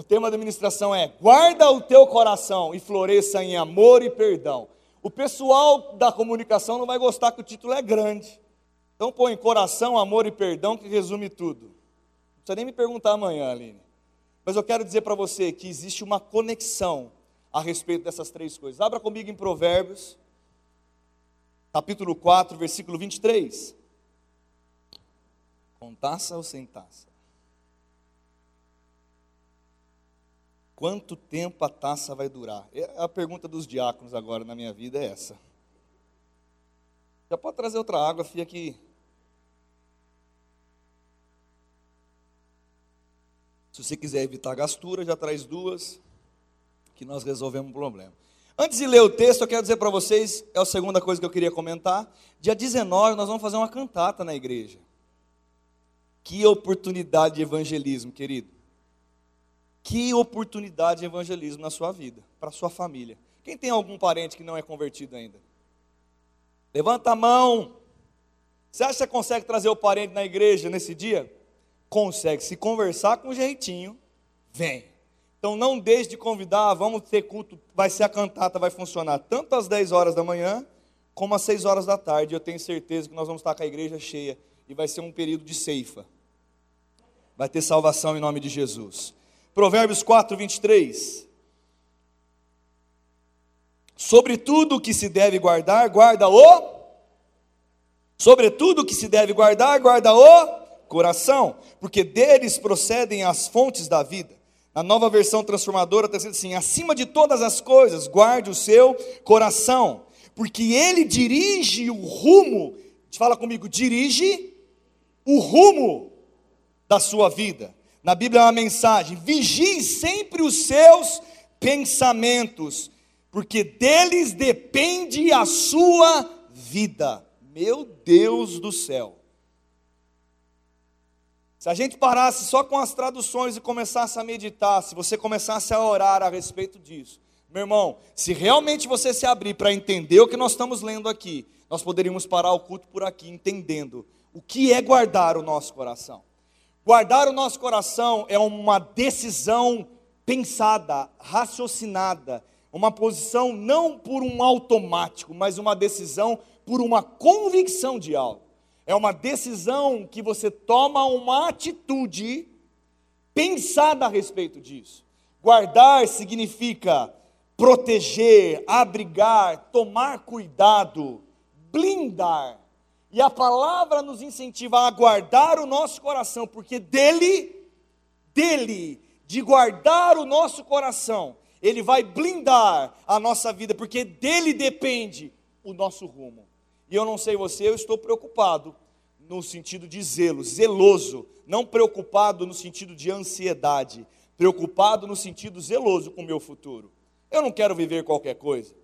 O tema da ministração é: guarda o teu coração e floresça em amor e perdão. O pessoal da comunicação não vai gostar que o título é grande. Então põe coração, amor e perdão que resume tudo. Não precisa nem me perguntar amanhã, Aline. Mas eu quero dizer para você que existe uma conexão a respeito dessas três coisas. Abra comigo em Provérbios, capítulo 4, versículo 23. Com taça ou sem taça? Quanto tempo a taça vai durar? É a pergunta dos diáconos agora na minha vida é essa. Já pode trazer outra água, fia, que Se você quiser evitar gastura, já traz duas, que nós resolvemos o problema. Antes de ler o texto, eu quero dizer para vocês, é a segunda coisa que eu queria comentar. Dia 19, nós vamos fazer uma cantata na igreja. Que oportunidade de evangelismo, querido. Que oportunidade de evangelismo na sua vida, para sua família. Quem tem algum parente que não é convertido ainda? Levanta a mão. Você acha que você consegue trazer o parente na igreja nesse dia? consegue se conversar com jeitinho, vem. Então não deixe de convidar, vamos ter culto, vai ser a cantata, vai funcionar tanto às 10 horas da manhã, como às 6 horas da tarde. Eu tenho certeza que nós vamos estar com a igreja cheia e vai ser um período de ceifa. Vai ter salvação em nome de Jesus. Provérbios 4, 23. Sobre tudo que se deve guardar, guarda o. Sobre tudo que se deve guardar, guarda o coração, porque deles procedem as fontes da vida. Na nova versão transformadora está escrito assim: acima de todas as coisas, guarde o seu coração, porque ele dirige o rumo, fala comigo, dirige o rumo da sua vida. Na Bíblia é uma mensagem: vigie sempre os seus pensamentos, porque deles depende a sua vida. Meu Deus do céu. Se a gente parasse só com as traduções e começasse a meditar, se você começasse a orar a respeito disso, meu irmão, se realmente você se abrir para entender o que nós estamos lendo aqui, nós poderíamos parar o culto por aqui, entendendo o que é guardar o nosso coração. Guardar o nosso coração é uma decisão pensada, raciocinada, uma posição não por um automático, mas uma decisão por uma convicção de algo. É uma decisão que você toma uma atitude pensada a respeito disso. Guardar significa proteger, abrigar, tomar cuidado, blindar. E a palavra nos incentiva a guardar o nosso coração, porque dele, dele, de guardar o nosso coração, ele vai blindar a nossa vida, porque dele depende o nosso rumo. E eu não sei você, eu estou preocupado no sentido de zelo, zeloso, não preocupado no sentido de ansiedade, preocupado no sentido zeloso com o meu futuro. Eu não quero viver qualquer coisa.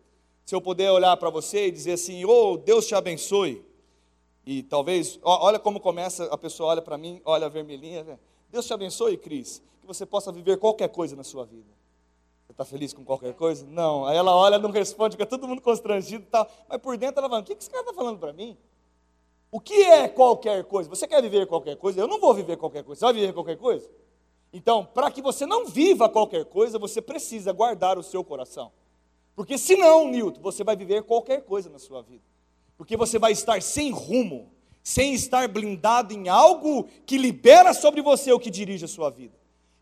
Se eu puder olhar para você e dizer assim, oh, Deus te abençoe, e talvez, olha como começa, a pessoa olha para mim, olha a vermelhinha, né? Deus te abençoe, Cris, que você possa viver qualquer coisa na sua vida. Você está feliz com qualquer coisa? Não. Aí ela olha, não responde, fica todo mundo constrangido e tal. Mas por dentro ela fala, o que esse cara está falando para mim? O que é qualquer coisa? Você quer viver qualquer coisa? Eu não vou viver qualquer coisa. Você vai viver qualquer coisa? Então, para que você não viva qualquer coisa, você precisa guardar o seu coração. Porque senão, Newton, você vai viver qualquer coisa na sua vida. Porque você vai estar sem rumo, sem estar blindado em algo que libera sobre você o que dirige a sua vida.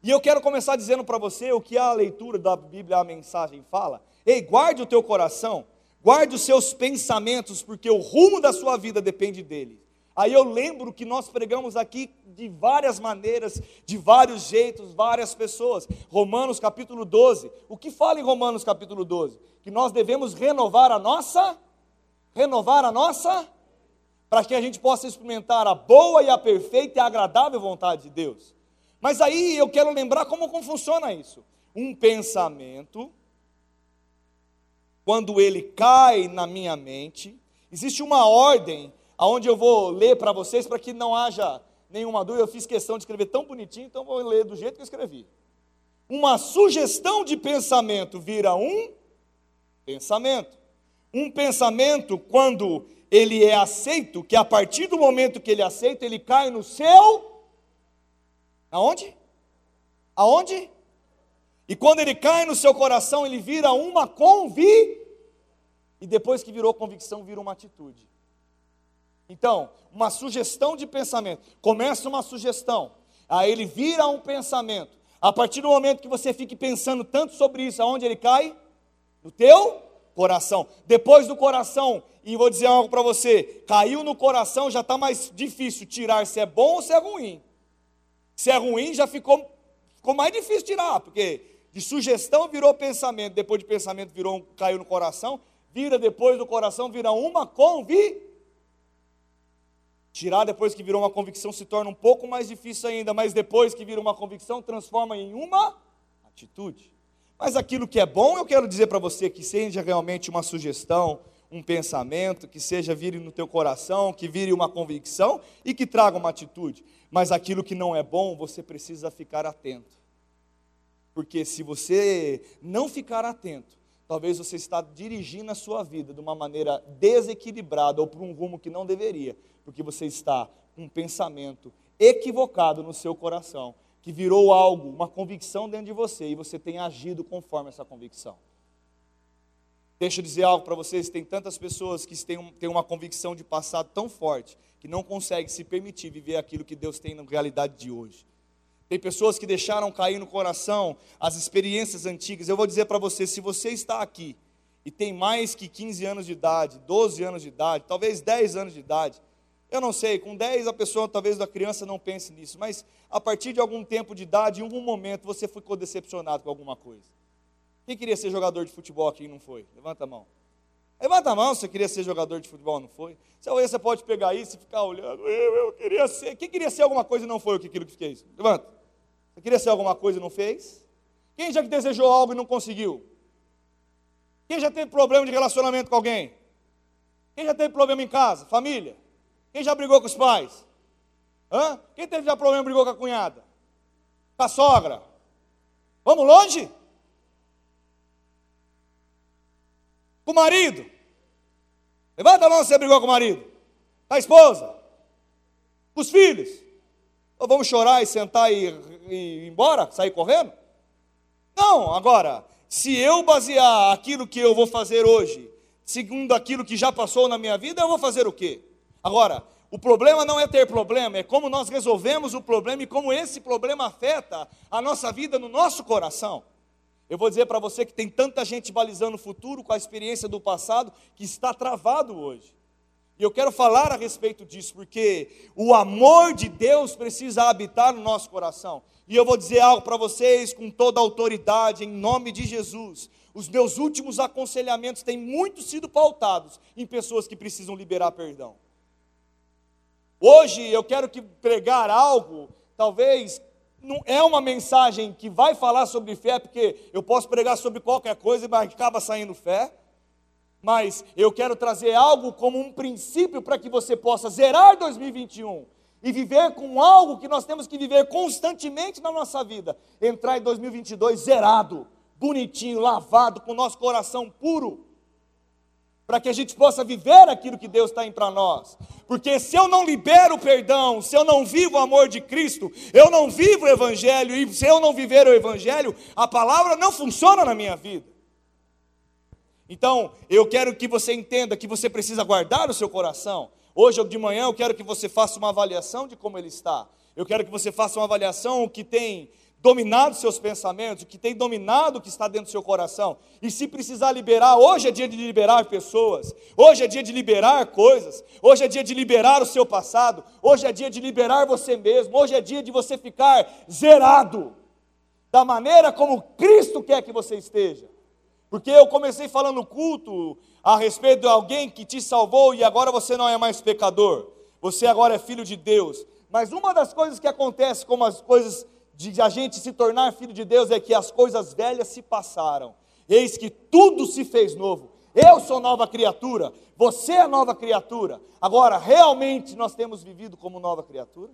E eu quero começar dizendo para você o que a leitura da Bíblia, a mensagem fala. Ei, guarde o teu coração, Guarde os seus pensamentos, porque o rumo da sua vida depende dele. Aí eu lembro que nós pregamos aqui de várias maneiras, de vários jeitos, várias pessoas. Romanos capítulo 12. O que fala em Romanos capítulo 12? Que nós devemos renovar a nossa, renovar a nossa, para que a gente possa experimentar a boa e a perfeita e agradável vontade de Deus. Mas aí eu quero lembrar como, como funciona isso. Um pensamento quando ele cai na minha mente, existe uma ordem aonde eu vou ler para vocês para que não haja nenhuma dúvida. Eu fiz questão de escrever tão bonitinho, então vou ler do jeito que eu escrevi. Uma sugestão de pensamento vira um pensamento. Um pensamento, quando ele é aceito, que a partir do momento que ele é aceita, ele cai no seu. Aonde? Aonde? E quando ele cai no seu coração, ele vira uma convi e depois que virou convicção, vira uma atitude. Então, uma sugestão de pensamento. Começa uma sugestão, aí ele vira um pensamento. A partir do momento que você fique pensando tanto sobre isso, aonde ele cai? No teu coração. Depois do coração, e vou dizer algo para você: caiu no coração, já está mais difícil tirar se é bom ou se é ruim. Se é ruim, já ficou, ficou mais difícil tirar, porque de sugestão virou pensamento, depois de pensamento virou caiu no coração, vira depois do coração, vira uma convi. Tirar depois que virou uma convicção se torna um pouco mais difícil ainda, mas depois que vira uma convicção, transforma em uma atitude. Mas aquilo que é bom, eu quero dizer para você que seja realmente uma sugestão, um pensamento, que seja vire no teu coração, que vire uma convicção e que traga uma atitude. Mas aquilo que não é bom, você precisa ficar atento. Porque se você não ficar atento, Talvez você está dirigindo a sua vida de uma maneira desequilibrada ou para um rumo que não deveria, porque você está com um pensamento equivocado no seu coração, que virou algo, uma convicção dentro de você e você tem agido conforme essa convicção. Deixa eu dizer algo para vocês: tem tantas pessoas que têm, têm uma convicção de passado tão forte que não conseguem se permitir viver aquilo que Deus tem na realidade de hoje. Tem pessoas que deixaram cair no coração as experiências antigas. Eu vou dizer para você: se você está aqui e tem mais que 15 anos de idade, 12 anos de idade, talvez 10 anos de idade, eu não sei, com 10 a pessoa, talvez a criança não pense nisso, mas a partir de algum tempo de idade, em algum momento, você ficou decepcionado com alguma coisa. Quem queria ser jogador de futebol aqui e não foi? Levanta a mão. Levanta a mão se você queria ser jogador de futebol, não foi? Você pode pegar isso e ficar olhando, eu, eu queria ser. Quem queria ser alguma coisa e não foi aquilo que fez? Levanta. Você queria ser alguma coisa e não fez? Quem já desejou algo e não conseguiu? Quem já teve problema de relacionamento com alguém? Quem já teve problema em casa, família? Quem já brigou com os pais? Hã? Quem teve já problema brigou com a cunhada? Com a sogra? Vamos longe? Com o marido? Levanta a mão se você brigou com o marido. Com a esposa? Com os filhos? Ou vamos chorar e sentar e e ir embora, sair correndo? Não, agora, se eu basear aquilo que eu vou fazer hoje, segundo aquilo que já passou na minha vida, eu vou fazer o quê? Agora, o problema não é ter problema, é como nós resolvemos o problema e como esse problema afeta a nossa vida no nosso coração. Eu vou dizer para você que tem tanta gente balizando o futuro com a experiência do passado que está travado hoje. E eu quero falar a respeito disso, porque o amor de Deus precisa habitar no nosso coração. E eu vou dizer algo para vocês com toda autoridade, em nome de Jesus. Os meus últimos aconselhamentos têm muito sido pautados em pessoas que precisam liberar perdão. Hoje eu quero que pregar algo, talvez não é uma mensagem que vai falar sobre fé, porque eu posso pregar sobre qualquer coisa, mas acaba saindo fé mas eu quero trazer algo como um princípio para que você possa zerar 2021 e viver com algo que nós temos que viver constantemente na nossa vida. Entrar em 2022 zerado, bonitinho, lavado, com o nosso coração puro, para que a gente possa viver aquilo que Deus tem para nós. Porque se eu não libero o perdão, se eu não vivo o amor de Cristo, eu não vivo o Evangelho, e se eu não viver o Evangelho, a palavra não funciona na minha vida. Então, eu quero que você entenda que você precisa guardar o seu coração. Hoje de manhã eu quero que você faça uma avaliação de como ele está. Eu quero que você faça uma avaliação que tem dominado seus pensamentos, o que tem dominado o que está dentro do seu coração. E se precisar liberar, hoje é dia de liberar pessoas, hoje é dia de liberar coisas, hoje é dia de liberar o seu passado, hoje é dia de liberar você mesmo, hoje é dia de você ficar zerado da maneira como Cristo quer que você esteja. Porque eu comecei falando culto a respeito de alguém que te salvou e agora você não é mais pecador. Você agora é filho de Deus. Mas uma das coisas que acontece como as coisas de a gente se tornar filho de Deus é que as coisas velhas se passaram. Eis que tudo se fez novo. Eu sou nova criatura, você é nova criatura. Agora, realmente nós temos vivido como nova criatura?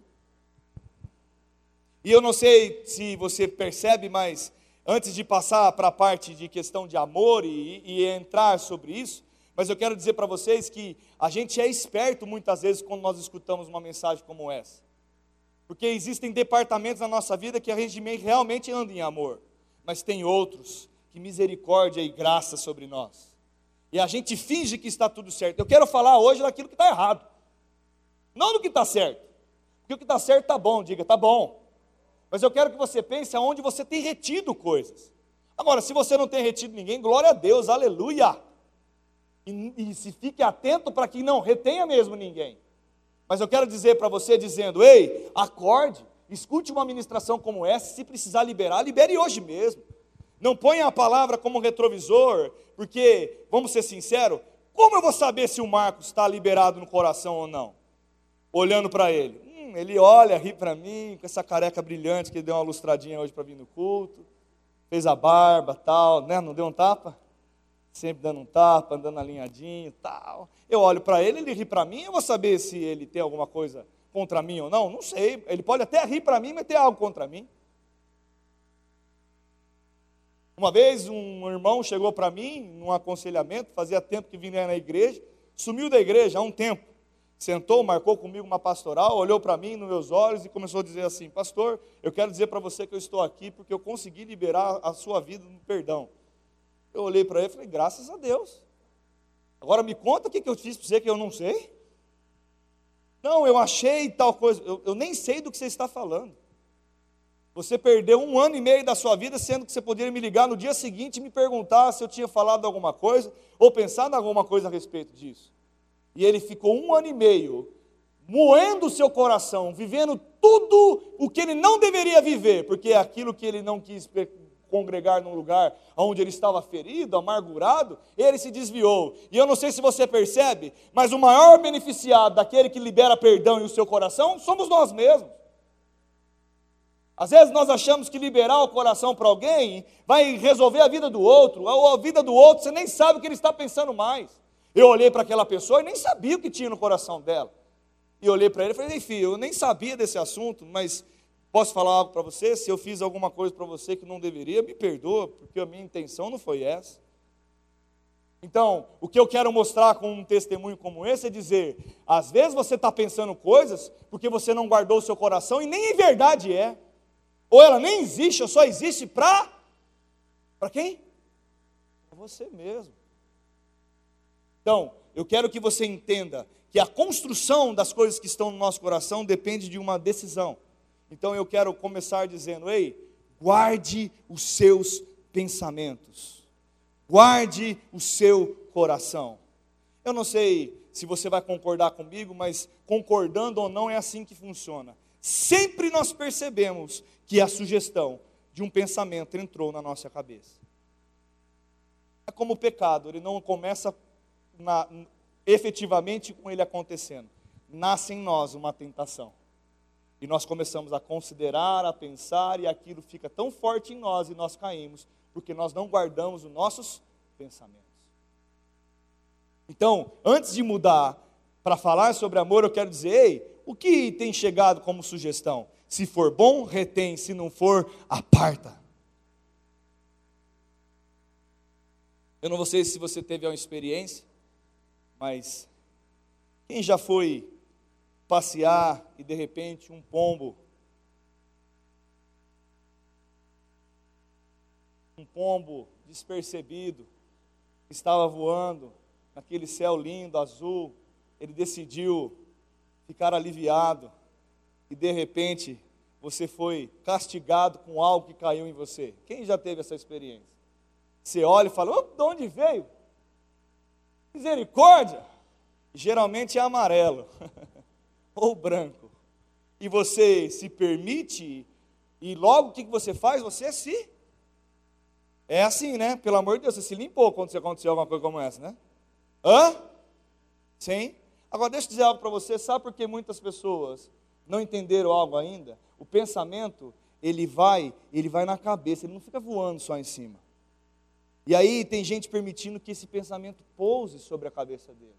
E eu não sei se você percebe, mas antes de passar para a parte de questão de amor e, e entrar sobre isso, mas eu quero dizer para vocês que a gente é esperto muitas vezes quando nós escutamos uma mensagem como essa. Porque existem departamentos na nossa vida que a gente realmente anda em amor. mas tem outros que misericórdia e graça sobre nós. E a gente finge que está tudo certo. Eu quero falar hoje daquilo que está errado, não do que está certo. Porque o que está certo está bom, diga, está bom. Mas eu quero que você pense aonde você tem retido coisas. Agora, se você não tem retido ninguém, glória a Deus, aleluia. E, e se fique atento para que não retenha mesmo ninguém. Mas eu quero dizer para você, dizendo: ei, acorde, escute uma ministração como essa, se precisar liberar, libere hoje mesmo. Não ponha a palavra como retrovisor, porque, vamos ser sinceros, como eu vou saber se o Marcos está liberado no coração ou não? Olhando para ele. Hum, ele olha, ri para mim, com essa careca brilhante que ele deu uma lustradinha hoje para vir no culto, fez a barba, tal, né? Não deu um tapa? Sempre dando um tapa, andando alinhadinho, tal. Eu olho para ele, ele ri para mim, eu vou saber se ele tem alguma coisa contra mim ou não? Não sei. Ele pode até rir para mim, mas ter algo contra mim. Uma vez um irmão chegou para mim, num aconselhamento, fazia tempo que vinha na igreja, sumiu da igreja há um tempo. Sentou, marcou comigo uma pastoral, olhou para mim nos meus olhos e começou a dizer assim: Pastor, eu quero dizer para você que eu estou aqui porque eu consegui liberar a sua vida no perdão. Eu olhei para ele e falei: Graças a Deus. Agora me conta o que eu fiz para você que eu não sei. Não, eu achei tal coisa. Eu, eu nem sei do que você está falando. Você perdeu um ano e meio da sua vida, sendo que você poderia me ligar no dia seguinte e me perguntar se eu tinha falado alguma coisa ou pensado alguma coisa a respeito disso. E ele ficou um ano e meio moendo o seu coração, vivendo tudo o que ele não deveria viver, porque é aquilo que ele não quis congregar num lugar onde ele estava ferido, amargurado, ele se desviou. E eu não sei se você percebe, mas o maior beneficiado daquele que libera perdão em seu coração somos nós mesmos. Às vezes nós achamos que liberar o coração para alguém vai resolver a vida do outro, a vida do outro, você nem sabe o que ele está pensando mais. Eu olhei para aquela pessoa e nem sabia o que tinha no coração dela. E olhei para ele e falei, enfim, eu nem sabia desse assunto, mas posso falar algo para você? Se eu fiz alguma coisa para você que não deveria, me perdoa, porque a minha intenção não foi essa. Então, o que eu quero mostrar com um testemunho como esse é dizer: às vezes você está pensando coisas porque você não guardou o seu coração e nem em verdade é. Ou ela nem existe, ou só existe para. Para quem? Para você mesmo. Então, eu quero que você entenda que a construção das coisas que estão no nosso coração depende de uma decisão. Então eu quero começar dizendo: ei, guarde os seus pensamentos, guarde o seu coração. Eu não sei se você vai concordar comigo, mas concordando ou não é assim que funciona. Sempre nós percebemos que a sugestão de um pensamento entrou na nossa cabeça. É como o pecado, ele não começa na, efetivamente com ele acontecendo. Nasce em nós uma tentação. E nós começamos a considerar, a pensar, e aquilo fica tão forte em nós e nós caímos, porque nós não guardamos os nossos pensamentos. Então, antes de mudar para falar sobre amor, eu quero dizer, ei, o que tem chegado como sugestão? Se for bom, retém, se não for, aparta. Eu não sei se você teve uma experiência, mas quem já foi passear e de repente um pombo, um pombo despercebido, estava voando naquele céu lindo, azul, ele decidiu ficar aliviado e de repente você foi castigado com algo que caiu em você. Quem já teve essa experiência? Você olha e fala: de onde veio? Misericórdia! Geralmente é amarelo ou branco. E você se permite, e logo o que você faz? Você se. É assim, né? Pelo amor de Deus, você se limpou quando aconteceu alguma coisa como essa, né? Hã? Sim? Agora, deixa eu dizer algo para você. Sabe por que muitas pessoas não entenderam algo ainda? O pensamento, ele vai, ele vai na cabeça, ele não fica voando só em cima. E aí tem gente permitindo que esse pensamento pouse sobre a cabeça dele.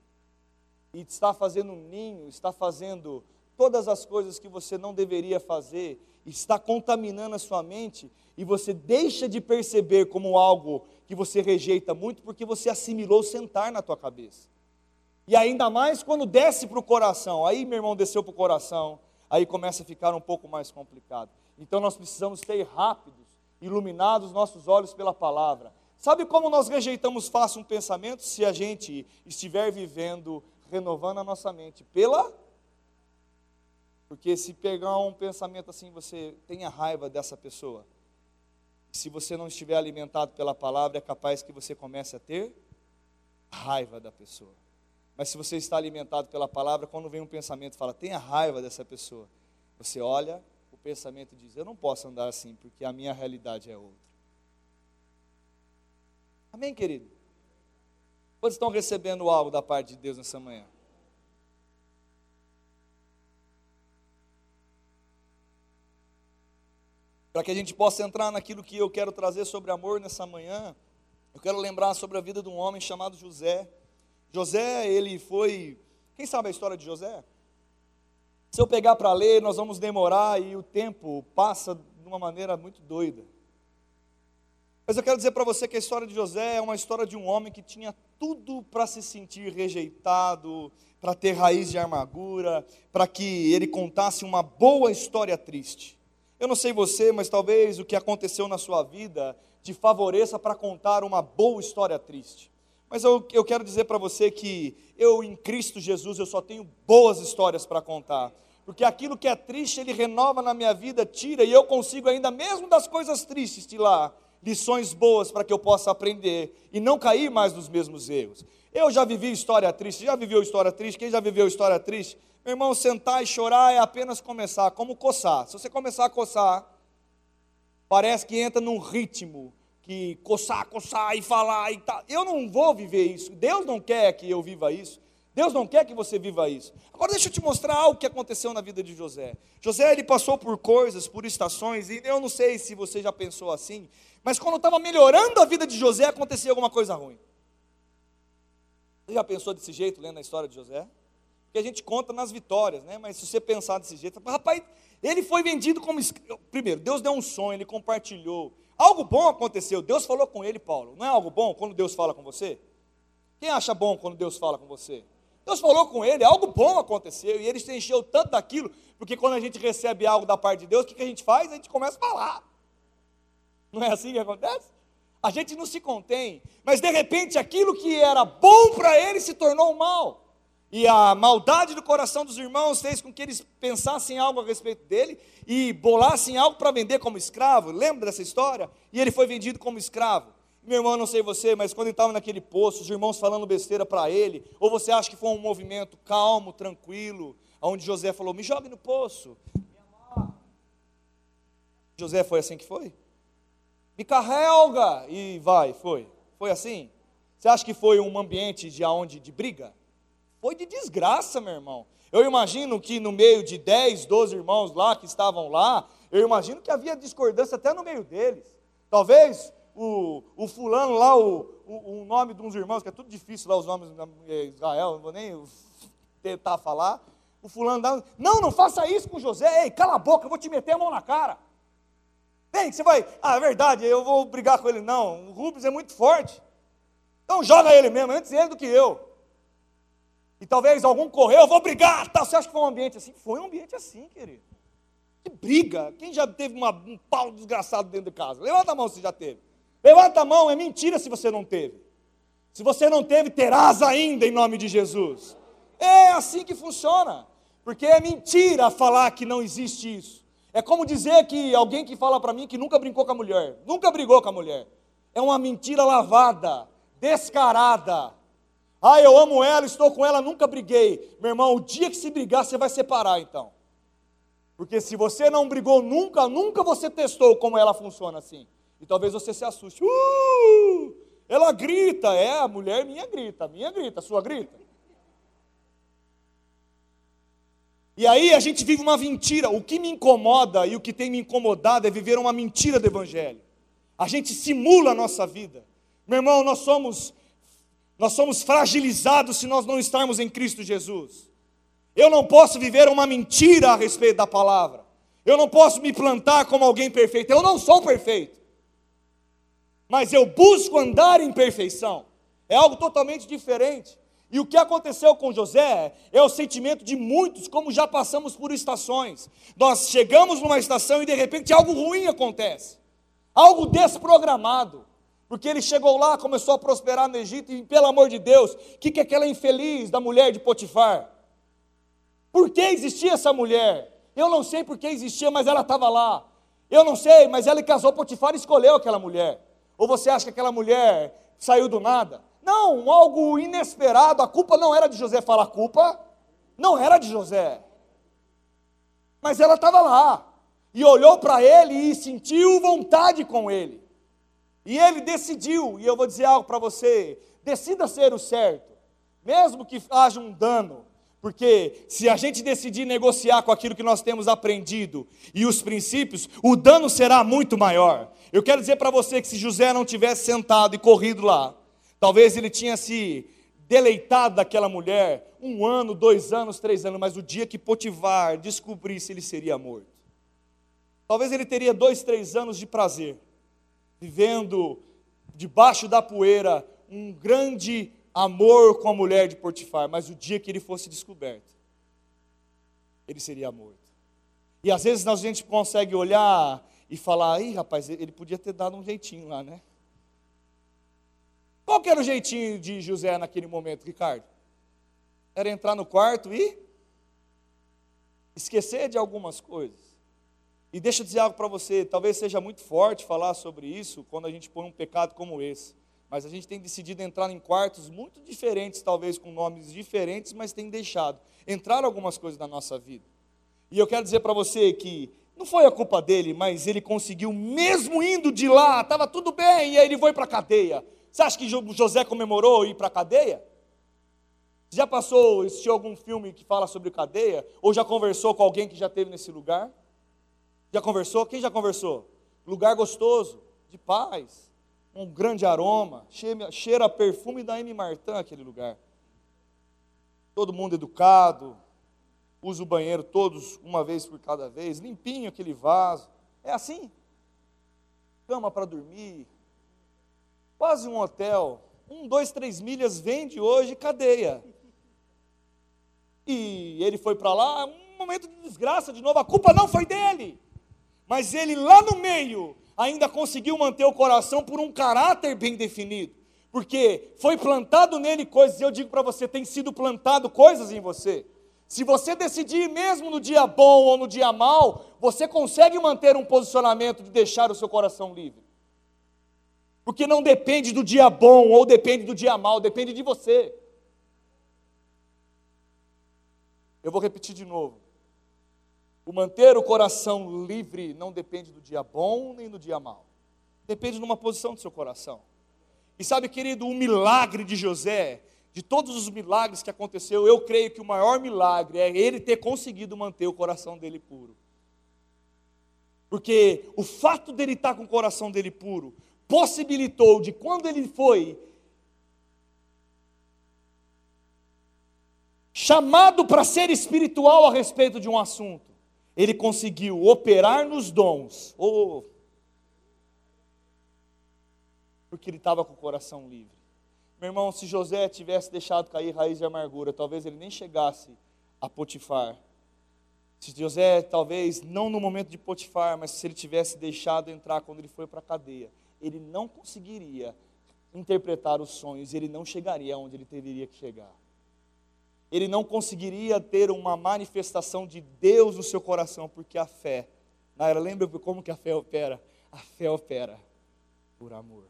E está fazendo um ninho, está fazendo todas as coisas que você não deveria fazer, está contaminando a sua mente e você deixa de perceber como algo que você rejeita muito porque você assimilou sentar na tua cabeça. E ainda mais quando desce para o coração. Aí, meu irmão, desceu para o coração, aí começa a ficar um pouco mais complicado. Então nós precisamos ser rápidos iluminados os nossos olhos pela palavra. Sabe como nós rejeitamos fácil um pensamento? Se a gente estiver vivendo, renovando a nossa mente pela. Porque se pegar um pensamento assim, você tenha raiva dessa pessoa. Se você não estiver alimentado pela palavra, é capaz que você comece a ter raiva da pessoa. Mas se você está alimentado pela palavra, quando vem um pensamento, fala, tenha raiva dessa pessoa. Você olha, o pensamento diz, eu não posso andar assim, porque a minha realidade é outra. Amém, querido? Quantos estão recebendo algo da parte de Deus nessa manhã? Para que a gente possa entrar naquilo que eu quero trazer sobre amor nessa manhã, eu quero lembrar sobre a vida de um homem chamado José. José, ele foi. Quem sabe a história de José? Se eu pegar para ler, nós vamos demorar e o tempo passa de uma maneira muito doida. Mas eu quero dizer para você que a história de José é uma história de um homem que tinha tudo para se sentir rejeitado, para ter raiz de amargura, para que ele contasse uma boa história triste. Eu não sei você, mas talvez o que aconteceu na sua vida te favoreça para contar uma boa história triste. Mas eu, eu quero dizer para você que eu, em Cristo Jesus, eu só tenho boas histórias para contar. Porque aquilo que é triste, Ele renova na minha vida, tira, e eu consigo ainda, mesmo das coisas tristes, de lá, lições boas para que eu possa aprender e não cair mais nos mesmos erros. Eu já vivi história triste, já viveu história triste? Quem já viveu história triste? Meu irmão, sentar e chorar é apenas começar, como coçar. Se você começar a coçar, parece que entra num ritmo que coçar, coçar e falar e tal. Eu não vou viver isso. Deus não quer que eu viva isso. Deus não quer que você viva isso. Agora deixa eu te mostrar algo que aconteceu na vida de José. José ele passou por coisas, por estações, e eu não sei se você já pensou assim, mas quando estava melhorando a vida de José, acontecia alguma coisa ruim. Você já pensou desse jeito, lendo a história de José? Porque a gente conta nas vitórias, né? Mas se você pensar desse jeito, rapaz, ele foi vendido como. Primeiro, Deus deu um sonho, ele compartilhou. Algo bom aconteceu. Deus falou com ele, Paulo. Não é algo bom quando Deus fala com você? Quem acha bom quando Deus fala com você? Deus falou com ele, algo bom aconteceu, e ele se encheu tanto daquilo, porque quando a gente recebe algo da parte de Deus, o que, que a gente faz? A gente começa a falar. Não é assim que acontece? A gente não se contém, mas de repente aquilo que era bom para ele se tornou mal. E a maldade do coração dos irmãos fez com que eles pensassem algo a respeito dele e bolassem algo para vender como escravo. Lembra dessa história? E ele foi vendido como escravo. Meu irmão, não sei você, mas quando ele estava naquele poço, os irmãos falando besteira para ele, ou você acha que foi um movimento calmo, tranquilo, onde José falou: me jogue no poço. José foi assim que foi? Me carrega e vai, foi. Foi assim? Você acha que foi um ambiente de aonde de briga? Foi de desgraça, meu irmão. Eu imagino que no meio de 10, 12 irmãos lá que estavam lá, eu imagino que havia discordância até no meio deles. Talvez o, o fulano lá, o, o, o nome de uns irmãos, que é tudo difícil lá os nomes de Israel, não vou nem tentar falar. O fulano não, não faça isso com José, ei, cala a boca, eu vou te meter a mão na cara. Vem, você vai. Ah, é verdade, eu vou brigar com ele. Não, o Rubens é muito forte. Então joga ele mesmo, antes ele do que eu. E talvez algum correu, eu vou brigar. Tá, você acha que foi um ambiente assim? Foi um ambiente assim, querido. Que briga. Quem já teve uma, um pau desgraçado dentro de casa? Levanta a mão se já teve. Levanta a mão, é mentira se você não teve. Se você não teve, terás ainda em nome de Jesus. É assim que funciona. Porque é mentira falar que não existe isso. É como dizer que alguém que fala para mim que nunca brincou com a mulher, nunca brigou com a mulher. É uma mentira lavada, descarada. Ah, eu amo ela, estou com ela, nunca briguei. Meu irmão, o dia que se brigar, você vai separar então. Porque se você não brigou nunca, nunca você testou como ela funciona assim. E talvez você se assuste. Uh, ela grita, é, a mulher minha grita, minha grita, sua grita. E aí a gente vive uma mentira. O que me incomoda e o que tem me incomodado é viver uma mentira do Evangelho. A gente simula a nossa vida. Meu irmão, nós somos, nós somos fragilizados se nós não estarmos em Cristo Jesus. Eu não posso viver uma mentira a respeito da palavra. Eu não posso me plantar como alguém perfeito. Eu não sou perfeito. Mas eu busco andar em perfeição. É algo totalmente diferente. E o que aconteceu com José é o sentimento de muitos, como já passamos por estações. Nós chegamos numa estação e de repente algo ruim acontece. algo desprogramado. Porque ele chegou lá, começou a prosperar no Egito, e pelo amor de Deus, o que, que é aquela infeliz da mulher de Potifar? Por que existia essa mulher? Eu não sei por que existia, mas ela estava lá. Eu não sei, mas ela casou Potifar e escolheu aquela mulher. Ou você acha que aquela mulher saiu do nada? Não, algo inesperado. A culpa não era de José falar culpa, não era de José. Mas ela estava lá e olhou para ele e sentiu vontade com ele. E ele decidiu, e eu vou dizer algo para você: decida ser o certo, mesmo que haja um dano, porque se a gente decidir negociar com aquilo que nós temos aprendido e os princípios, o dano será muito maior. Eu quero dizer para você que se José não tivesse sentado e corrido lá, talvez ele tinha se deleitado daquela mulher um ano, dois anos, três anos, mas o dia que Potifar descobrisse, ele seria morto. Talvez ele teria dois, três anos de prazer vivendo debaixo da poeira um grande amor com a mulher de Potifar, mas o dia que ele fosse descoberto, ele seria morto. E às vezes a gente consegue olhar e falar, aí rapaz, ele podia ter dado um jeitinho lá, né? Qual que era o jeitinho de José naquele momento, Ricardo? Era entrar no quarto e esquecer de algumas coisas. E deixa eu dizer algo para você, talvez seja muito forte falar sobre isso quando a gente põe um pecado como esse. Mas a gente tem decidido entrar em quartos muito diferentes, talvez com nomes diferentes, mas tem deixado entrar algumas coisas na nossa vida. E eu quero dizer para você que não foi a culpa dele, mas ele conseguiu, mesmo indo de lá, estava tudo bem, e aí ele foi para a cadeia. Você acha que José comemorou ir para a cadeia? Já passou, assistiu algum filme que fala sobre cadeia? Ou já conversou com alguém que já esteve nesse lugar? Já conversou? Quem já conversou? Lugar gostoso, de paz, um grande aroma, cheira, perfume da M. Martin aquele lugar. Todo mundo educado, usa o banheiro todos uma vez por cada vez, limpinho aquele vaso. É assim? Cama para dormir, quase um hotel. Um, dois, três milhas vende hoje cadeia. E ele foi para lá, um momento de desgraça de novo, a culpa não foi dele. Mas ele lá no meio ainda conseguiu manter o coração por um caráter bem definido. Porque foi plantado nele coisas, e eu digo para você, tem sido plantado coisas em você. Se você decidir, mesmo no dia bom ou no dia mal, você consegue manter um posicionamento de deixar o seu coração livre. Porque não depende do dia bom ou depende do dia mal, depende de você. Eu vou repetir de novo. O manter o coração livre não depende do dia bom nem do dia mau. Depende de uma posição do seu coração. E sabe, querido, o milagre de José, de todos os milagres que aconteceu, eu creio que o maior milagre é ele ter conseguido manter o coração dele puro. Porque o fato dele estar com o coração dele puro possibilitou de quando ele foi chamado para ser espiritual a respeito de um assunto, ele conseguiu operar nos dons, oh, porque ele estava com o coração livre. Meu irmão, se José tivesse deixado cair raiz de amargura, talvez ele nem chegasse a Potifar. Se José, talvez, não no momento de Potifar, mas se ele tivesse deixado entrar quando ele foi para a cadeia, ele não conseguiria interpretar os sonhos, ele não chegaria onde ele deveria chegar ele não conseguiria ter uma manifestação de Deus no seu coração, porque a fé, Naira, lembra como que a fé opera? A fé opera por amor.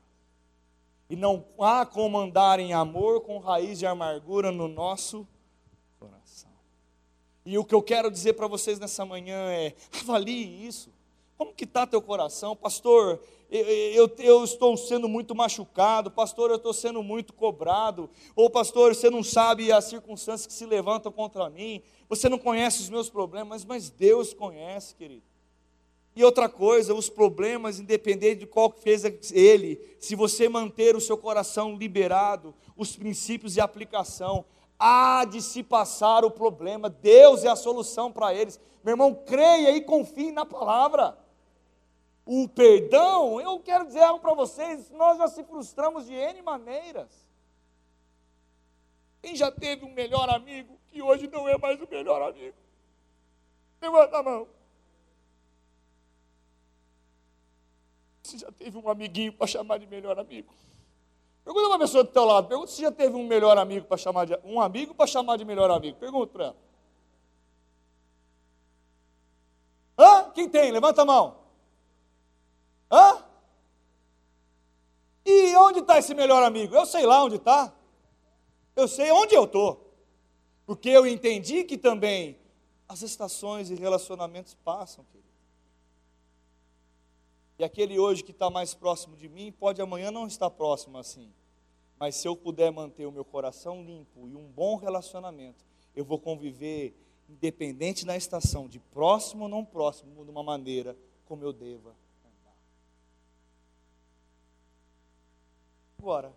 E não há como andar em amor com raiz de amargura no nosso coração. E o que eu quero dizer para vocês nessa manhã é: avalie isso. Como que está teu coração? Pastor, eu, eu, eu, estou sendo muito machucado, pastor, eu estou sendo muito cobrado, ou pastor, você não sabe as circunstâncias que se levantam contra mim, você não conhece os meus problemas, mas Deus conhece, querido. E outra coisa, os problemas, independente de qual que fez ele, se você manter o seu coração liberado, os princípios de aplicação, há de se passar o problema, Deus é a solução para eles. Meu irmão, creia e confie na palavra o perdão, eu quero dizer algo para vocês, nós já se frustramos de N maneiras. Quem já teve um melhor amigo que hoje não é mais o melhor amigo? Levanta a mão. se já teve um amiguinho para chamar de melhor amigo. Pergunta uma pessoa do teu lado, pergunta se já teve um melhor amigo para chamar de um amigo para chamar de melhor amigo. Pergunta para ela. Hã? Quem tem? Levanta a mão. Hã? E onde está esse melhor amigo? Eu sei lá onde está. Eu sei onde eu estou. Porque eu entendi que também as estações e relacionamentos passam, querido. E aquele hoje que está mais próximo de mim, pode amanhã não estar próximo assim. Mas se eu puder manter o meu coração limpo e um bom relacionamento, eu vou conviver independente da estação, de próximo ou não próximo, de uma maneira como eu deva Agora,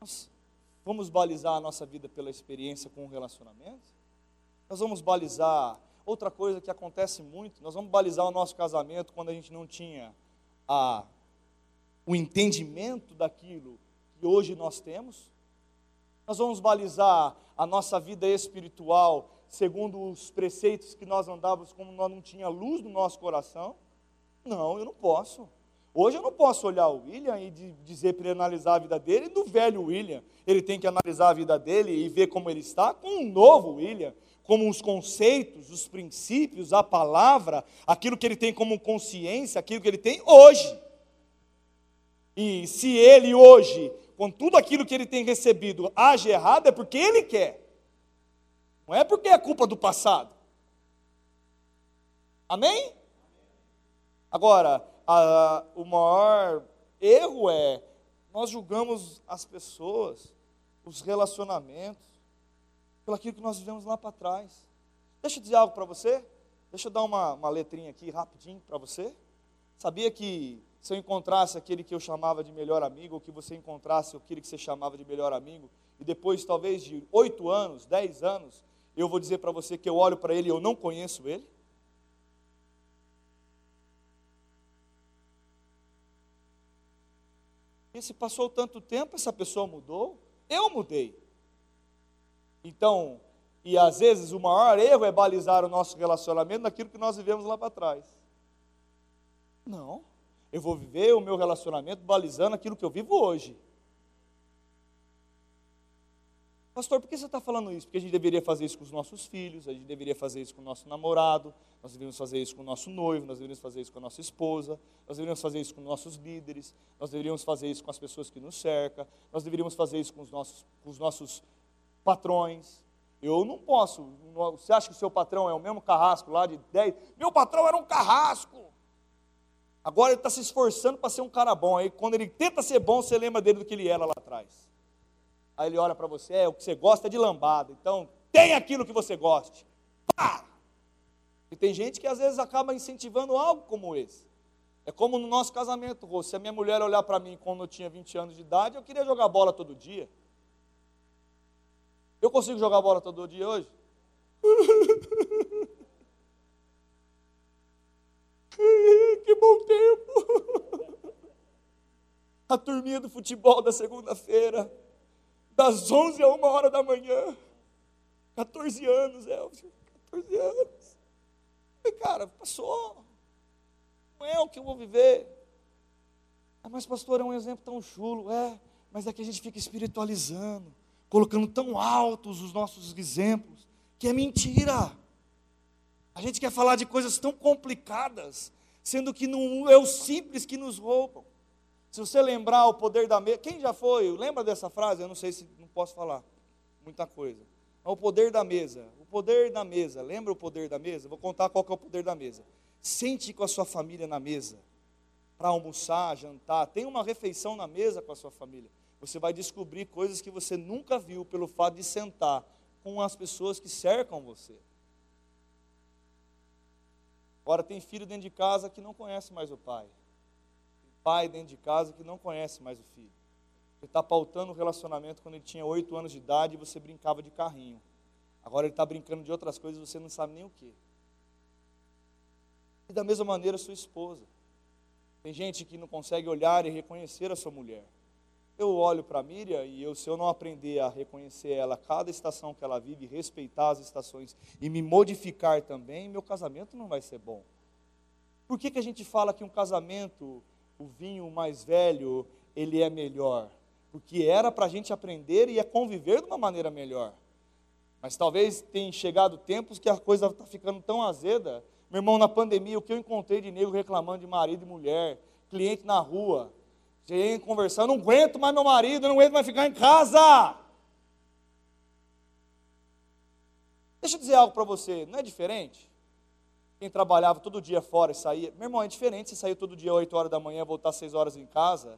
nós vamos balizar a nossa vida pela experiência com o relacionamento? Nós vamos balizar outra coisa que acontece muito, nós vamos balizar o nosso casamento quando a gente não tinha a, o entendimento daquilo que hoje nós temos. Nós vamos balizar a nossa vida espiritual segundo os preceitos que nós andávamos, como nós não tinha luz no nosso coração? Não, eu não posso. Hoje eu não posso olhar o William e dizer para ele analisar a vida dele do velho William. Ele tem que analisar a vida dele e ver como ele está com um novo William, como os conceitos, os princípios, a palavra, aquilo que ele tem como consciência, aquilo que ele tem hoje. E se ele hoje, com tudo aquilo que ele tem recebido, age errado, é porque ele quer. Não é porque é culpa do passado. Amém? Agora, a, o maior erro é nós julgamos as pessoas, os relacionamentos, pelo aquilo que nós vivemos lá para trás. Deixa eu dizer algo para você. Deixa eu dar uma, uma letrinha aqui rapidinho para você. Sabia que se eu encontrasse aquele que eu chamava de melhor amigo, ou que você encontrasse aquele que você chamava de melhor amigo, e depois talvez de oito anos, dez anos, eu vou dizer para você que eu olho para ele e eu não conheço ele? E se passou tanto tempo, essa pessoa mudou, eu mudei. Então, e às vezes o maior erro é balizar o nosso relacionamento naquilo que nós vivemos lá para trás. Não, eu vou viver o meu relacionamento balizando aquilo que eu vivo hoje. Pastor, por que você está falando isso? Porque a gente deveria fazer isso com os nossos filhos, a gente deveria fazer isso com o nosso namorado, nós deveríamos fazer isso com o nosso noivo, nós deveríamos fazer isso com a nossa esposa, nós deveríamos fazer isso com nossos líderes, nós deveríamos fazer isso com as pessoas que nos cercam, nós deveríamos fazer isso com os nossos, com os nossos patrões. Eu não posso. Você acha que o seu patrão é o mesmo carrasco lá de 10? Meu patrão era um carrasco. Agora ele está se esforçando para ser um cara bom. Aí quando ele tenta ser bom, você lembra dele do que ele era lá atrás. Aí ele olha para você, é o que você gosta é de lambada. Então, tem aquilo que você goste. Pá! E tem gente que às vezes acaba incentivando algo como esse. É como no nosso casamento, Rô. Se a minha mulher olhar para mim quando eu tinha 20 anos de idade, eu queria jogar bola todo dia. Eu consigo jogar bola todo dia hoje? que bom tempo! A turminha do futebol da segunda-feira das 11 a 1 hora da manhã. 14 anos, Elcio, 14 anos. E, cara, passou. Não é o que eu vou viver. Ah, mas, pastor, é um exemplo tão chulo. É, mas é que a gente fica espiritualizando, colocando tão altos os nossos exemplos, que é mentira. A gente quer falar de coisas tão complicadas, sendo que não é o simples que nos roubam. Se você lembrar o poder da mesa, quem já foi? Lembra dessa frase? Eu não sei se não posso falar muita coisa. É o poder da mesa. O poder da mesa. Lembra o poder da mesa? Vou contar qual é o poder da mesa. Sente com a sua família na mesa para almoçar, jantar. Tem uma refeição na mesa com a sua família. Você vai descobrir coisas que você nunca viu pelo fato de sentar com as pessoas que cercam você. Agora tem filho dentro de casa que não conhece mais o pai pai dentro de casa que não conhece mais o filho. Ele está pautando o relacionamento quando ele tinha oito anos de idade e você brincava de carrinho. Agora ele está brincando de outras coisas e você não sabe nem o que. E da mesma maneira sua esposa. Tem gente que não consegue olhar e reconhecer a sua mulher. Eu olho para a Miriam e eu, se eu não aprender a reconhecer ela, cada estação que ela vive, respeitar as estações e me modificar também, meu casamento não vai ser bom. Por que, que a gente fala que um casamento, o vinho mais velho, ele é melhor? Porque era para a gente aprender e a conviver de uma maneira melhor. Mas talvez tenha chegado tempos que a coisa está ficando tão azeda. Meu irmão, na pandemia, o que eu encontrei de nego reclamando de marido e mulher, cliente na rua, gente conversando, não aguento mais meu marido, não aguento mais ficar em casa. Deixa eu dizer algo para você, não é diferente? Quem trabalhava todo dia fora e saía. Meu irmão, é diferente você sair todo dia 8 horas da manhã, voltar 6 horas em casa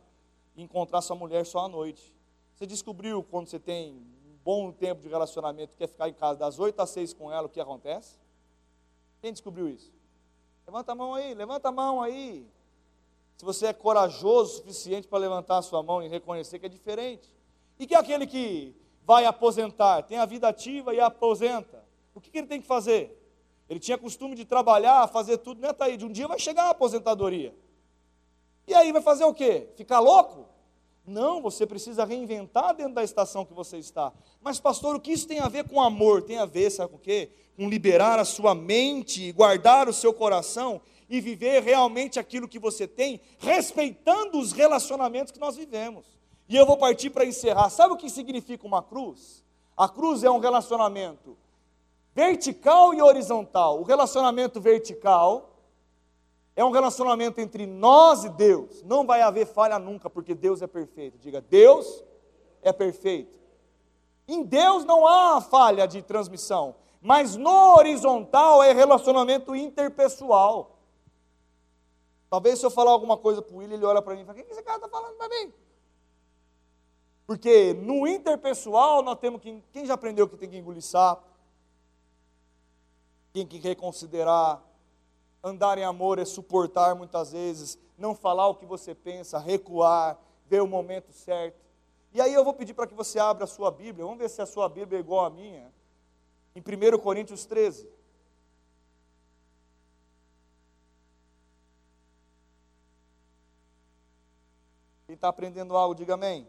e encontrar sua mulher só à noite. Você descobriu quando você tem um bom tempo de relacionamento, quer ficar em casa das 8 às 6 com ela, o que acontece? Quem descobriu isso? Levanta a mão aí, levanta a mão aí. Se você é corajoso o suficiente para levantar a sua mão e reconhecer que é diferente. E que é aquele que vai aposentar, tem a vida ativa e aposenta. O que, que ele tem que fazer? Ele tinha costume de trabalhar, fazer tudo, né, Taíde? Um dia vai chegar a aposentadoria. E aí vai fazer o quê? Ficar louco? Não, você precisa reinventar dentro da estação que você está. Mas, pastor, o que isso tem a ver com amor? Tem a ver, sabe com o quê? Com liberar a sua mente, guardar o seu coração e viver realmente aquilo que você tem, respeitando os relacionamentos que nós vivemos. E eu vou partir para encerrar. Sabe o que significa uma cruz? A cruz é um relacionamento vertical e horizontal. O relacionamento vertical é um relacionamento entre nós e Deus. Não vai haver falha nunca, porque Deus é perfeito. Diga, Deus é perfeito. Em Deus não há falha de transmissão, mas no horizontal é relacionamento interpessoal. Talvez se eu falar alguma coisa para o William, ele olha para mim e fala: O que esse cara está falando para mim? Porque no interpessoal nós temos que. Quem já aprendeu que tem que engolir sapo? Tem que reconsiderar. Andar em amor é suportar muitas vezes, não falar o que você pensa, recuar, ver o momento certo. E aí eu vou pedir para que você abra a sua Bíblia, vamos ver se a sua Bíblia é igual à minha. Em 1 Coríntios 13. Quem está aprendendo algo, diga amém.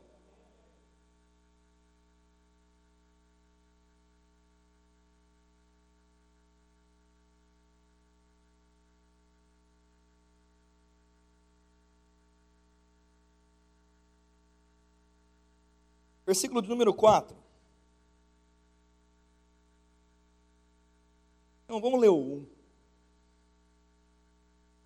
Versículo de número 4. Então vamos ler o 1.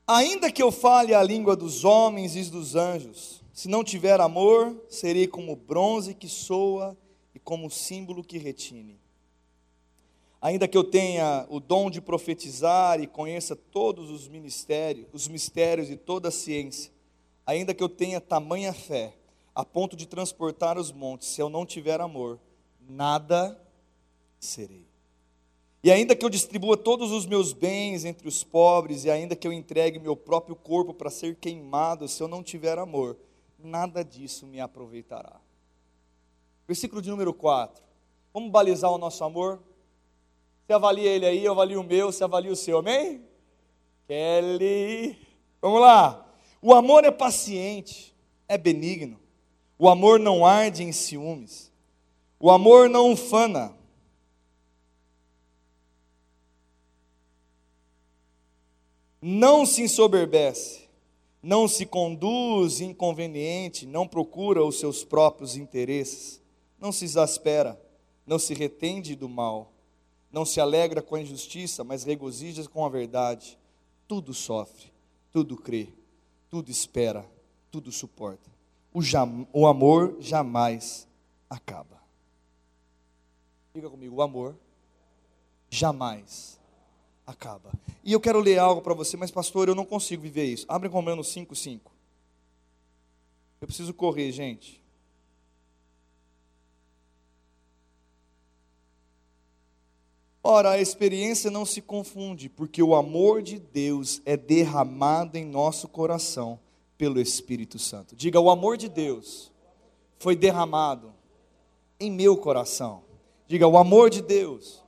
Ainda que eu fale a língua dos homens e dos anjos, se não tiver amor, serei como bronze que soa e como símbolo que retine. Ainda que eu tenha o dom de profetizar e conheça todos os ministérios, os mistérios e toda a ciência, ainda que eu tenha tamanha fé, a ponto de transportar os montes, se eu não tiver amor, nada serei. E ainda que eu distribua todos os meus bens entre os pobres, e ainda que eu entregue meu próprio corpo para ser queimado, se eu não tiver amor, nada disso me aproveitará. Versículo de número 4. Vamos balizar o nosso amor? Você avalia ele aí, eu avalio o meu, você avalia o seu, amém? Kelly. Vamos lá. O amor é paciente, é benigno. O amor não arde em ciúmes. O amor não ufana. Não se ensoberbece. Não se conduz inconveniente. Não procura os seus próprios interesses. Não se exaspera. Não se retende do mal. Não se alegra com a injustiça, mas regozija com a verdade. Tudo sofre, tudo crê, tudo espera, tudo suporta o, jam, o amor jamais acaba. Diga comigo, o amor jamais acaba. E eu quero ler algo para você, mas pastor, eu não consigo viver isso. Abre Romanos 5,5. Eu preciso correr, gente. Ora, a experiência não se confunde, porque o amor de Deus é derramado em nosso coração pelo Espírito Santo. Diga: o amor de Deus foi derramado em meu coração. Diga: o amor de Deus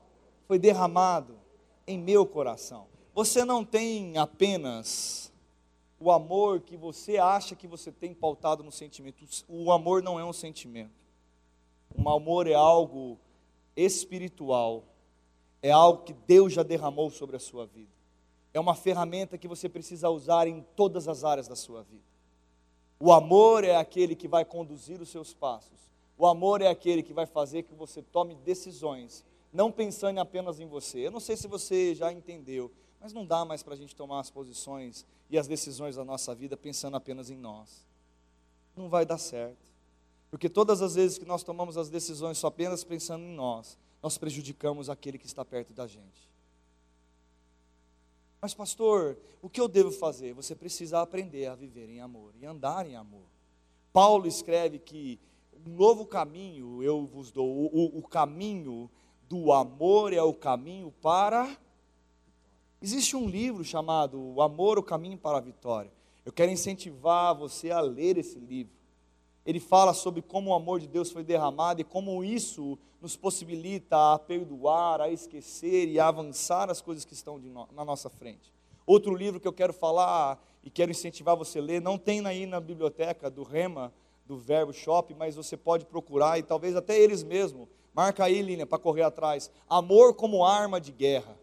foi derramado em meu coração. Você não tem apenas o amor que você acha que você tem pautado no sentimento. O amor não é um sentimento. O amor é algo espiritual. É algo que Deus já derramou sobre a sua vida. É uma ferramenta que você precisa usar em todas as áreas da sua vida. O amor é aquele que vai conduzir os seus passos. O amor é aquele que vai fazer que você tome decisões, não pensando apenas em você. Eu não sei se você já entendeu, mas não dá mais para a gente tomar as posições e as decisões da nossa vida pensando apenas em nós. Não vai dar certo. Porque todas as vezes que nós tomamos as decisões só apenas pensando em nós, nós prejudicamos aquele que está perto da gente. Mas, pastor, o que eu devo fazer? Você precisa aprender a viver em amor e andar em amor. Paulo escreve que um novo caminho eu vos dou. O, o, caminho do amor é o caminho para. Existe um livro chamado O Amor, o Caminho para a Vitória. Eu quero incentivar você a ler esse livro. Ele fala sobre como o amor de Deus foi derramado e como isso nos possibilita a perdoar, a esquecer e a avançar as coisas que estão no, na nossa frente. Outro livro que eu quero falar e quero incentivar você a ler, não tem aí na biblioteca do Rema, do Verbo Shop, mas você pode procurar e talvez até eles mesmos. Marca aí, Línia, para correr atrás. Amor como arma de guerra.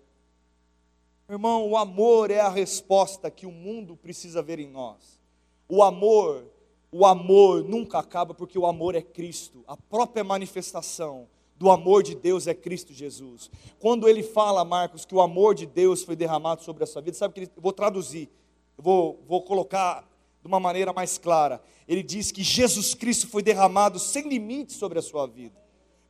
Irmão, o amor é a resposta que o mundo precisa ver em nós. O amor, o amor nunca acaba porque o amor é Cristo. A própria manifestação do amor de Deus é Cristo Jesus. Quando ele fala, Marcos, que o amor de Deus foi derramado sobre a sua vida, sabe que ele, eu vou traduzir, eu vou, vou colocar de uma maneira mais clara. Ele diz que Jesus Cristo foi derramado sem limites sobre a sua vida,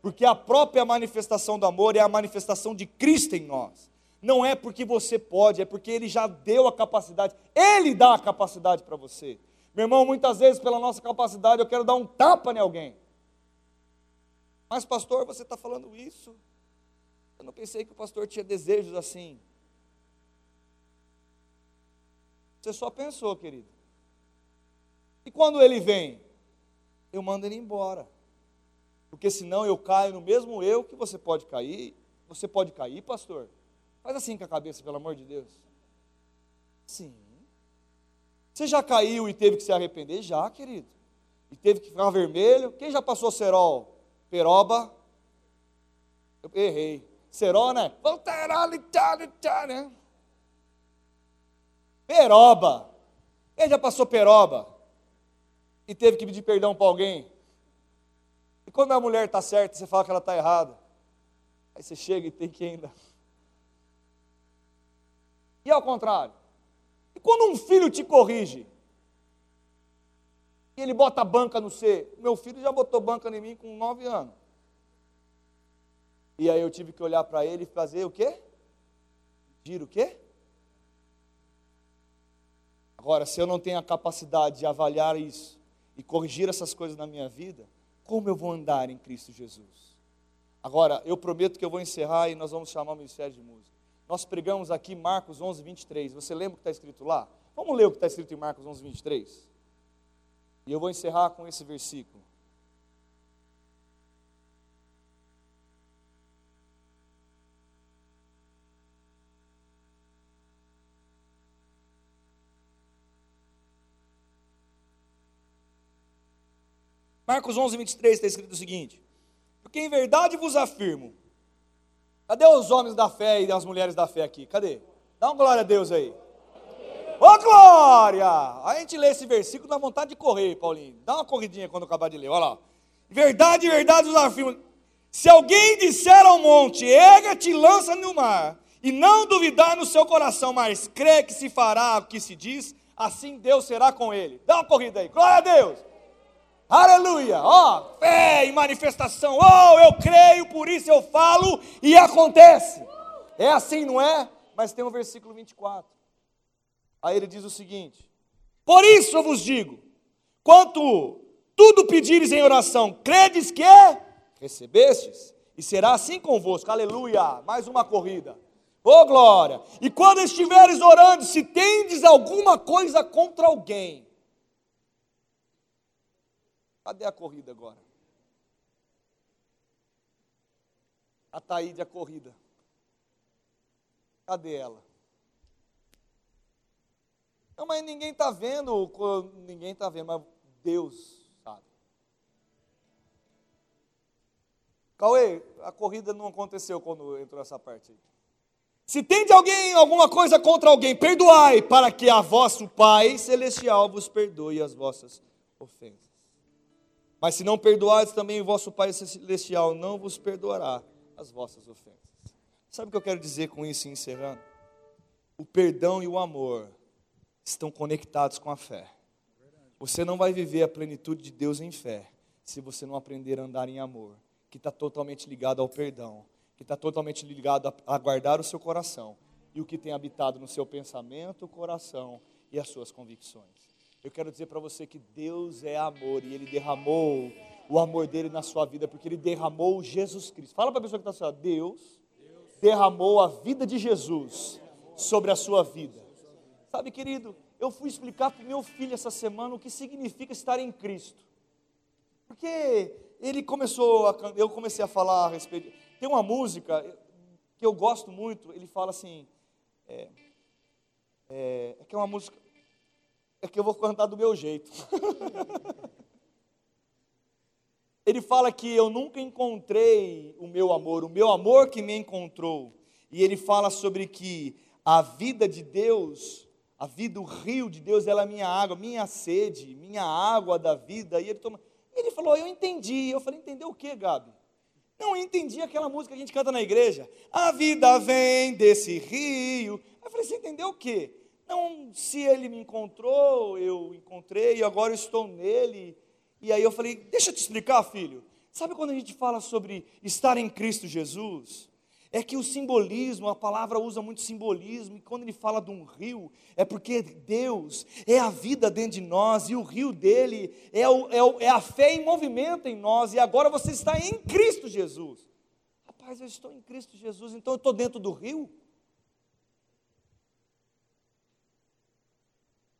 porque a própria manifestação do amor é a manifestação de Cristo em nós. Não é porque você pode, é porque Ele já deu a capacidade, Ele dá a capacidade para você. Meu irmão, muitas vezes, pela nossa capacidade, eu quero dar um tapa em alguém. Mas, pastor, você está falando isso? Eu não pensei que o pastor tinha desejos assim. Você só pensou, querido. E quando ele vem, eu mando ele embora. Porque senão eu caio no mesmo eu que você pode cair. Você pode cair, pastor? Faz assim com a cabeça, pelo amor de Deus. Sim. Você já caiu e teve que se arrepender? Já, querido. E teve que ficar vermelho? Quem já passou cerol? Peroba? Eu errei. Cerol, né? né? Peroba. Quem já passou peroba? e teve que pedir perdão para alguém. E quando a mulher está certa, você fala que ela está errada. Aí você chega e tem que ainda. E ao contrário. Quando um filho te corrige, e ele bota banca no C, meu filho já botou banca em mim com nove anos. E aí eu tive que olhar para ele e fazer o quê? Pedir o quê? Agora, se eu não tenho a capacidade de avaliar isso, e corrigir essas coisas na minha vida, como eu vou andar em Cristo Jesus? Agora, eu prometo que eu vou encerrar e nós vamos chamar o Ministério de Música. Nós pregamos aqui Marcos 11, 23. Você lembra o que está escrito lá? Vamos ler o que está escrito em Marcos 11, 23. E eu vou encerrar com esse versículo. Marcos 11, 23 está escrito o seguinte: Porque em verdade vos afirmo, cadê os homens da fé e as mulheres da fé aqui? Cadê? Dá uma glória a Deus aí. Ô oh, glória! A gente lê esse versículo dá vontade de correr, Paulinho. Dá uma corridinha quando acabar de ler, olha lá. Verdade, verdade afirmo. Se alguém disser ao monte, erga-te e lança no mar, e não duvidar no seu coração, mas crê que se fará o que se diz, assim Deus será com ele. Dá uma corrida aí, glória a Deus! Aleluia! Ó, oh, fé e manifestação. Oh, eu creio, por isso eu falo e acontece. É assim, não é? Mas tem o um versículo 24. Aí ele diz o seguinte: Por isso eu vos digo: quanto tudo pedires em oração, credes que recebestes, e será assim convosco. Aleluia! Mais uma corrida. Oh, glória! E quando estiveres orando, se tendes alguma coisa contra alguém, Cadê a corrida agora? A Taíde, a corrida. Cadê ela? Não, mas ninguém está vendo, ninguém está vendo, mas Deus sabe. Cauê, a corrida não aconteceu quando entrou essa parte aí. Se tem de alguém alguma coisa contra alguém, perdoai, para que a vosso Pai celestial vos perdoe as vossas ofensas. Mas se não perdoardes, também o vosso Pai celestial não vos perdoará as vossas ofensas. Sabe o que eu quero dizer com isso, encerrando? O perdão e o amor estão conectados com a fé. Você não vai viver a plenitude de Deus em fé se você não aprender a andar em amor, que está totalmente ligado ao perdão, que está totalmente ligado a, a guardar o seu coração e o que tem habitado no seu pensamento, coração e as suas convicções. Eu quero dizer para você que Deus é amor e Ele derramou o amor dele na sua vida, porque Ele derramou Jesus Cristo. Fala para a pessoa que está assim, Deus derramou a vida de Jesus sobre a sua vida. Sabe, querido, eu fui explicar para o meu filho essa semana o que significa estar em Cristo. Porque ele começou a, eu comecei a falar a respeito. Tem uma música que eu gosto muito, ele fala assim, é, é, é que é uma música, é que eu vou cantar do meu jeito. ele fala que eu nunca encontrei o meu amor, o meu amor que me encontrou. E ele fala sobre que a vida de Deus a vida, o rio de Deus, ela é minha água, minha sede, minha água da vida. E ele, toma... ele falou, eu entendi. Eu falei, entendeu o que, Gabi? Não, eu entendi aquela música que a gente canta na igreja. A vida vem desse rio. Eu falei, você entendeu o quê? Não, se ele me encontrou, eu encontrei, e agora eu estou nele. E aí eu falei, deixa eu te explicar, filho. Sabe quando a gente fala sobre estar em Cristo Jesus? é que o simbolismo, a palavra usa muito simbolismo, e quando ele fala de um rio, é porque Deus é a vida dentro de nós, e o rio dele é, o, é, o, é a fé em movimento em nós, e agora você está em Cristo Jesus. Rapaz, eu estou em Cristo Jesus, então eu estou dentro do rio?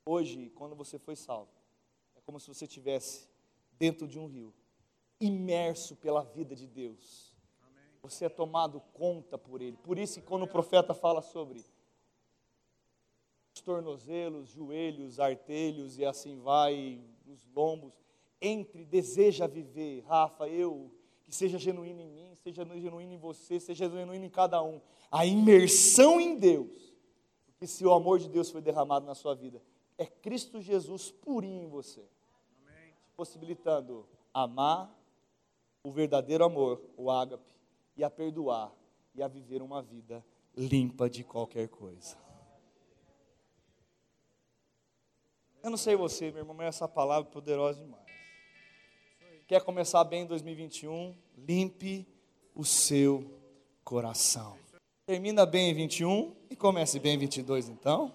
Hoje, quando você foi salvo, é como se você estivesse dentro de um rio, imerso pela vida de Deus você é tomado conta por Ele. Por isso, quando o profeta fala sobre os tornozelos, joelhos, artelhos e assim vai, os lombos, entre, deseja viver, Rafa, eu, que seja genuíno em mim, seja genuíno em você, seja genuíno em cada um. A imersão em Deus. Porque se o amor de Deus foi derramado na sua vida, é Cristo Jesus purinho em você. Possibilitando amar o verdadeiro amor, o ágape, e a perdoar e a viver uma vida limpa de qualquer coisa. Eu não sei você, meu irmão, mas essa palavra é poderosa demais. Quer começar bem em 2021? Limpe o seu coração. Termina bem em 21 e comece bem em 22 então.